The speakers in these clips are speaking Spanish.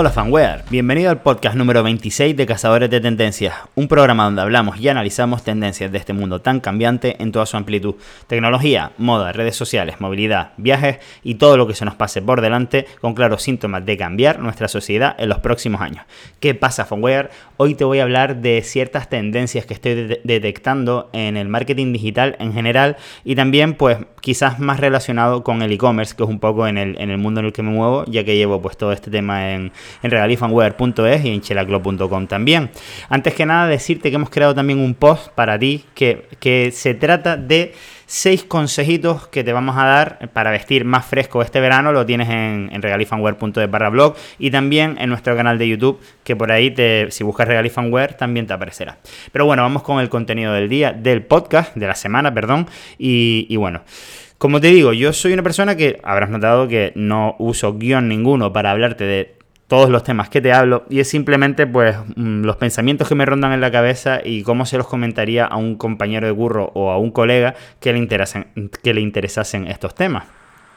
Hola fanware, bienvenido al podcast número 26 de Cazadores de Tendencias, un programa donde hablamos y analizamos tendencias de este mundo tan cambiante en toda su amplitud. Tecnología, moda, redes sociales, movilidad, viajes y todo lo que se nos pase por delante con claros síntomas de cambiar nuestra sociedad en los próximos años. ¿Qué pasa fanware? Hoy te voy a hablar de ciertas tendencias que estoy detectando en el marketing digital en general y también pues quizás más relacionado con el e-commerce, que es un poco en el, en el mundo en el que me muevo, ya que llevo pues todo este tema en en regalifanware.es y en chelaclo.com también. Antes que nada, decirte que hemos creado también un post para ti que, que se trata de seis consejitos que te vamos a dar para vestir más fresco este verano. Lo tienes en, en regalifanware.es barra blog y también en nuestro canal de YouTube, que por ahí, te, si buscas regalifanware, también te aparecerá. Pero bueno, vamos con el contenido del día, del podcast, de la semana, perdón. Y, y bueno. Como te digo, yo soy una persona que habrás notado que no uso guion ninguno para hablarte de todos los temas que te hablo y es simplemente pues mm, los pensamientos que me rondan en la cabeza y cómo se los comentaría a un compañero de curro o a un colega que le, que le interesasen estos temas.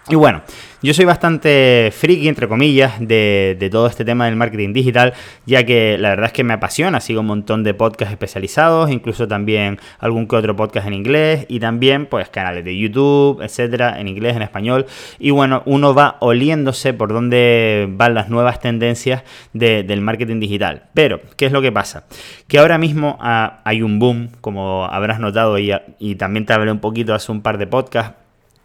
Y bueno, yo soy bastante friki, entre comillas, de, todo este tema del marketing digital, ya que la verdad es que me apasiona, sigo un montón de podcasts especializados, incluso también algún que otro podcast en inglés y también pues canales de YouTube, etcétera, en inglés, en español. Y bueno, uno va oliéndose por dónde van las nuevas tendencias del marketing digital. Pero, ¿qué es lo que pasa? Que ahora mismo ah, hay un boom, como habrás notado y, y también te hablé un poquito hace un par de podcasts,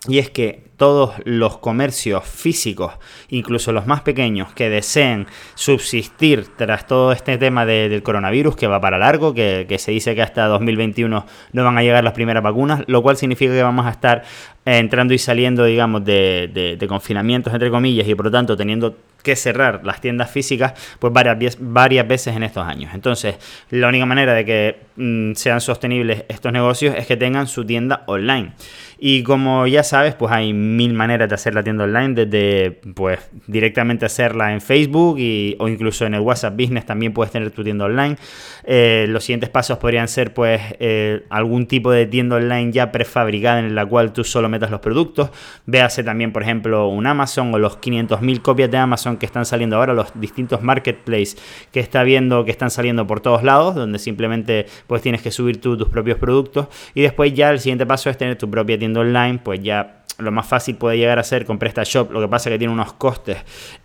y es que todos los comercios físicos, incluso los más pequeños, que deseen subsistir tras todo este tema del coronavirus, que va para largo, que, se dice que hasta 2021 no van a llegar las primeras vacunas, lo cual significa que vamos a estar entrando y saliendo, digamos, de, de confinamientos, entre comillas, y por lo tanto teniendo que cerrar las tiendas físicas pues varias, varias veces en estos años. Entonces, la única manera de que mm, sean sostenibles estos negocios es que tengan su tienda online. Y como ya sabes, pues hay mil maneras de hacer la tienda online, desde pues directamente hacerla en Facebook y, o incluso en el WhatsApp Business también puedes tener tu tienda online. Eh, los siguientes pasos podrían ser pues eh, algún tipo de tienda online ya prefabricada en la cual tú solo metas los productos. Véase también, por ejemplo, un Amazon o los 500.000 copias de Amazon que están saliendo ahora, los distintos marketplaces que está viendo que están saliendo por todos lados, donde simplemente pues tienes que subir tú tus propios productos y después ya el siguiente paso es tener tu propia tienda online, pues ya lo más fácil puede llegar a ser con PrestaShop, lo que pasa es que tiene unos costes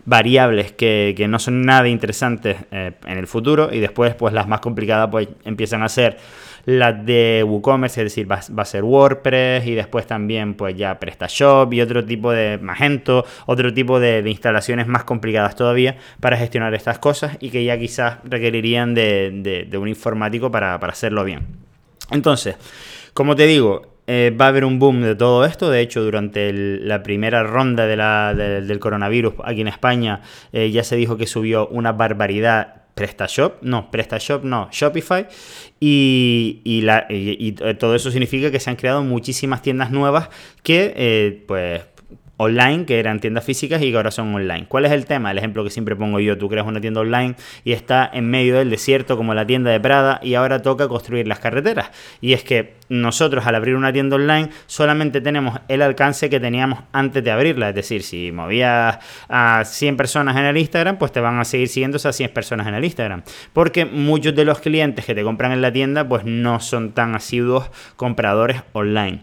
variables que, no son nada interesantes eh, en el futuro y después pues las más complicadas pues empiezan a ser las de WooCommerce, es decir, va, a ser WordPress y después también pues ya PrestaShop y otro tipo de Magento, otro tipo de, instalaciones más complicadas todavía para gestionar estas cosas y que ya quizás requerirían de, un informático para, para hacerlo bien. Entonces, como te digo, eh, va a haber un boom de todo esto. De hecho, durante la primera ronda del coronavirus aquí en España eh, ya se dijo que subió una barbaridad PrestaShop, no, PrestaShop no, Shopify. Y, todo eso significa que se han creado muchísimas tiendas nuevas que, eh, pues, online, que eran tiendas físicas y que ahora son online. ¿Cuál es el tema? El ejemplo que siempre pongo yo, tú creas una tienda online y está en medio del desierto como la tienda de Prada y ahora toca construir las carreteras. Y es que nosotros al abrir una tienda online solamente tenemos el alcance que teníamos antes de abrirla. Es decir, si movías a 100 personas en el Instagram, pues te van a seguir siguiendo esas 100 personas en el Instagram. Porque muchos de los clientes que te compran en la tienda, pues no son tan asiduos compradores online.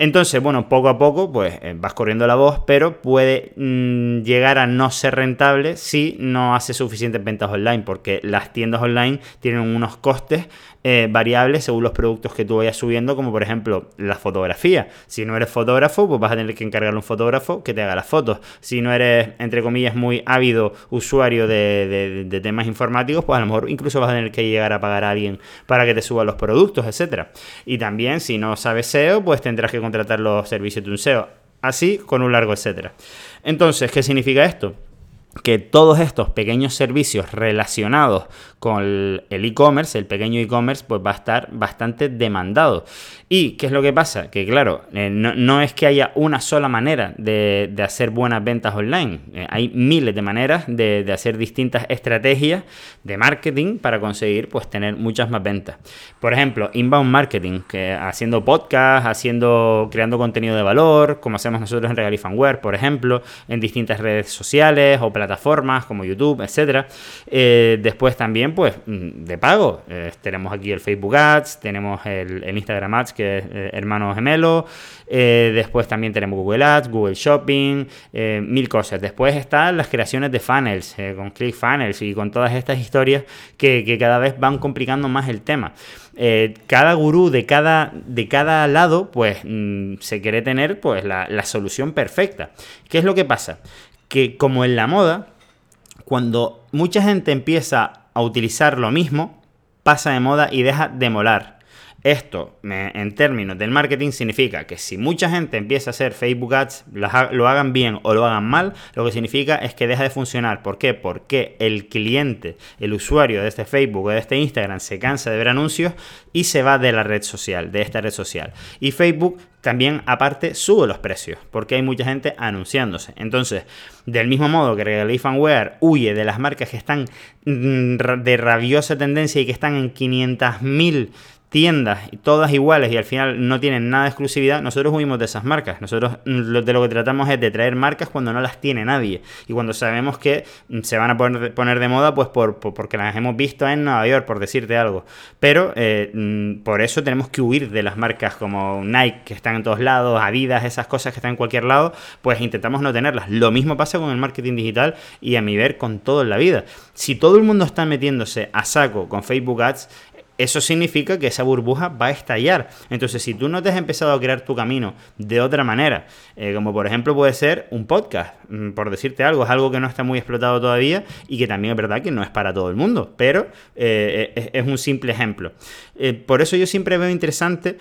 Entonces, bueno, poco a poco, pues eh, vas corriendo la voz, pero puede mm, llegar a no ser rentable si no hace suficientes ventas online, porque las tiendas online tienen unos costes eh, variables según los productos que tú vayas subiendo, como por ejemplo la fotografía. Si no eres fotógrafo, pues vas a tener que encargar un fotógrafo que te haga las fotos. Si no eres, entre comillas, muy ávido usuario de, temas informáticos, pues a lo mejor incluso vas a tener que llegar a pagar a alguien para que te suba los productos, etcétera. Y también, si no sabes SEO, pues tendrás que contratar los servicios de un SEO. Así con un largo etcétera. Entonces, ¿qué significa esto? Que todos estos pequeños servicios relacionados con el e-commerce, el pequeño e-commerce, pues va a estar bastante demandado. ¿Y qué es lo que pasa? Que claro, eh, no, es que haya una sola manera de, hacer buenas ventas online. Eh, hay miles de maneras de, hacer distintas estrategias de marketing para conseguir pues tener muchas más ventas. Por ejemplo, inbound marketing, que haciendo podcast, haciendo, creando contenido de valor, como hacemos nosotros en Regalifanware, por ejemplo, en distintas redes sociales o plataformas como YouTube, etcétera. Eh, después también, pues, mm, de pago. Eh, tenemos aquí el Facebook Ads, tenemos el, Instagram Ads, que es hermano gemelo. después también tenemos Google Ads, Google Shopping, mil cosas. Después están las creaciones de funnels, con ClickFunnels y con todas estas historias que, cada vez van complicando más el tema. Eh, cada gurú de cada, de cada lado, pues mm, se quiere tener pues, la solución perfecta. ¿Qué es lo que pasa? Que como en la moda, cuando mucha gente empieza a utilizar lo mismo, pasa de moda y deja de molar. Esto, en términos del marketing, significa que si mucha gente empieza a hacer Facebook Ads, lo hagan bien o lo hagan mal, lo que significa es que deja de funcionar. ¿Por qué? Porque el cliente, el usuario de este Facebook o de este Instagram se cansa de ver anuncios y se va de la red social, de esta red social. Y Facebook también aparte sube los precios, porque hay mucha gente anunciándose. Entonces, del mismo modo que Regal Fanware huye de las marcas que están mm, de rabiosa tendencia y que están en 500.000 tiendas, todas iguales y al final no tienen nada de exclusividad, nosotros huimos de esas marcas. Nosotros de lo que tratamos es de traer marcas cuando no las tiene nadie y cuando sabemos que mm, se van a poner, de moda pues por, porque las hemos visto en Nueva York, por decirte algo. Pero eh, mm, por eso tenemos que huir de las marcas como Nike, que están en todos lados, Adidas, esas cosas que están en cualquier lado, pues intentamos no tenerlas. Lo mismo pasa con el marketing digital y a mi ver con todo en la vida. Si todo el mundo está metiéndose a saco con Facebook Ads, eso significa que esa burbuja va a estallar. Entonces, si tú no te has empezado a crear tu camino de otra manera, eh, como por ejemplo puede ser un podcast, mm, por decirte algo, es algo que no está muy explotado todavía y que también es verdad que no es para todo el mundo, pero eh, es, un simple ejemplo. Eh, por eso yo siempre veo interesante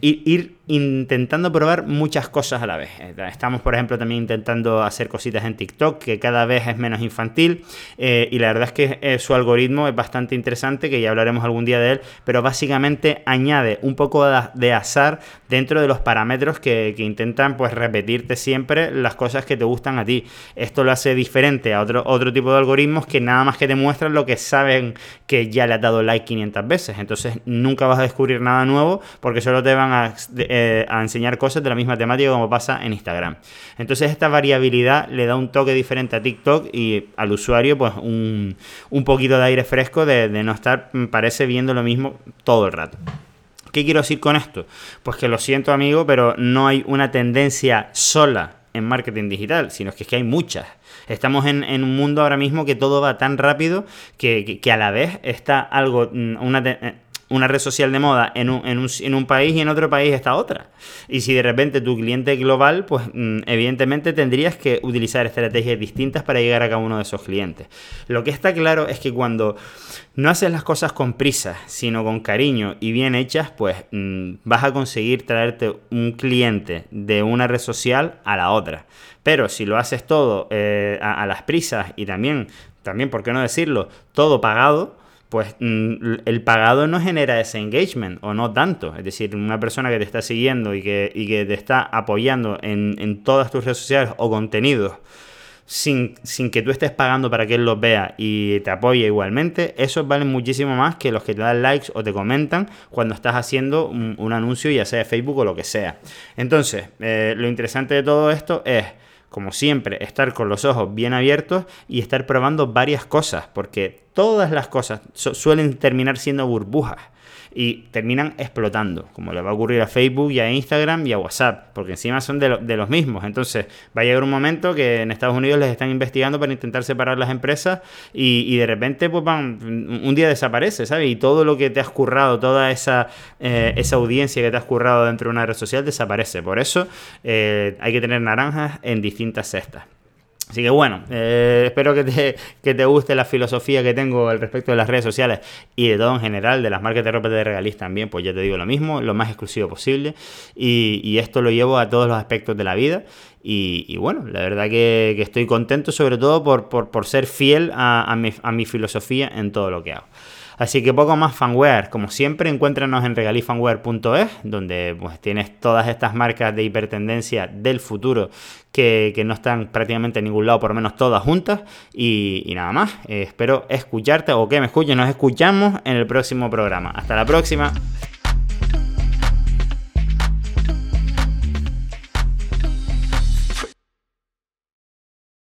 ir intentando probar muchas cosas a la vez. Estamos, por ejemplo, también intentando hacer cositas en TikTok, que cada vez es menos infantil, y la verdad es que su algoritmo es bastante interesante, que ya hablaremos algún día de pero básicamente añade un poco de azar dentro de los parámetros que, intentan pues repetirte siempre las cosas que te gustan a ti. Esto lo hace diferente a otro, otro tipo de algoritmos que nada más que te muestran lo que saben que ya le has dado like 500 veces. Entonces nunca vas a descubrir nada nuevo porque solo te van a, eh, a enseñar cosas de la misma temática como pasa en Instagram. Entonces esta variabilidad le da un toque diferente a TikTok y al usuario pues un, un poquito de aire fresco de, de no estar, parece, viendo lo mismo todo el rato. ¿Qué quiero decir con esto? Pues que lo siento amigo, pero no hay una tendencia sola en marketing digital, sino que es que hay muchas. Estamos en, un mundo ahora mismo que todo va tan rápido que, a la vez está algo, mm, una, eh, una red social de moda en un, en, un, en un, país y en otro país está otra. Y si de repente tu cliente es global, pues mm, evidentemente tendrías que utilizar estrategias distintas para llegar a cada uno de esos clientes. Lo que está claro es que cuando no haces las cosas con prisa, sino con cariño y bien hechas, pues mm, vas a conseguir traerte un cliente de una red social a la otra. Pero si lo haces todo eh, a, a las prisas y también, también, ¿por qué no decirlo? Todo pagado, pues mm, el pagado no genera ese engagement o no tanto. Es decir, una persona que te está siguiendo y que, que te está apoyando en, todas tus redes sociales o contenidos sin, que tú estés pagando para que él los vea y te apoye igualmente, esos valen muchísimo más que los que te dan likes o te comentan cuando estás haciendo un, anuncio, ya sea de Facebook o lo que sea. Entonces, eh, lo interesante de todo esto es como siempre, estar con los ojos bien abiertos y estar probando varias cosas, porque todas las cosas suelen terminar siendo burbujas y terminan explotando, como le va a ocurrir a Facebook y a Instagram y a WhatsApp, porque encima son de, los mismos. Entonces va a llegar un momento que en Estados Unidos les están investigando para intentar separar las empresas y, de repente pues van, un día desaparece, ¿sabes? Y todo lo que te has currado, toda esa, eh, esa audiencia que te has currado dentro de una red social desaparece. Por eso eh, hay que tener naranjas en distintas cestas. Así que bueno, eh, espero que te, que te, guste la filosofía que tengo al respecto de las redes sociales y de todo en general, de las marcas de ropa de regalís también, pues ya te digo lo mismo, lo más exclusivo posible. Y, esto lo llevo a todos los aspectos de la vida. Y, bueno, la verdad que, estoy contento sobre todo por, por, ser fiel a, mi, a mi filosofía en todo lo que hago. Así que poco más fanware. Como siempre, encuéntranos en regalifanware.es, donde pues, tienes todas estas marcas de hipertendencia del futuro que, no están prácticamente en ningún lado, por lo menos todas juntas. Y, nada más. Eh, espero escucharte o que me escuchen. Nos escuchamos en el próximo programa. Hasta la próxima.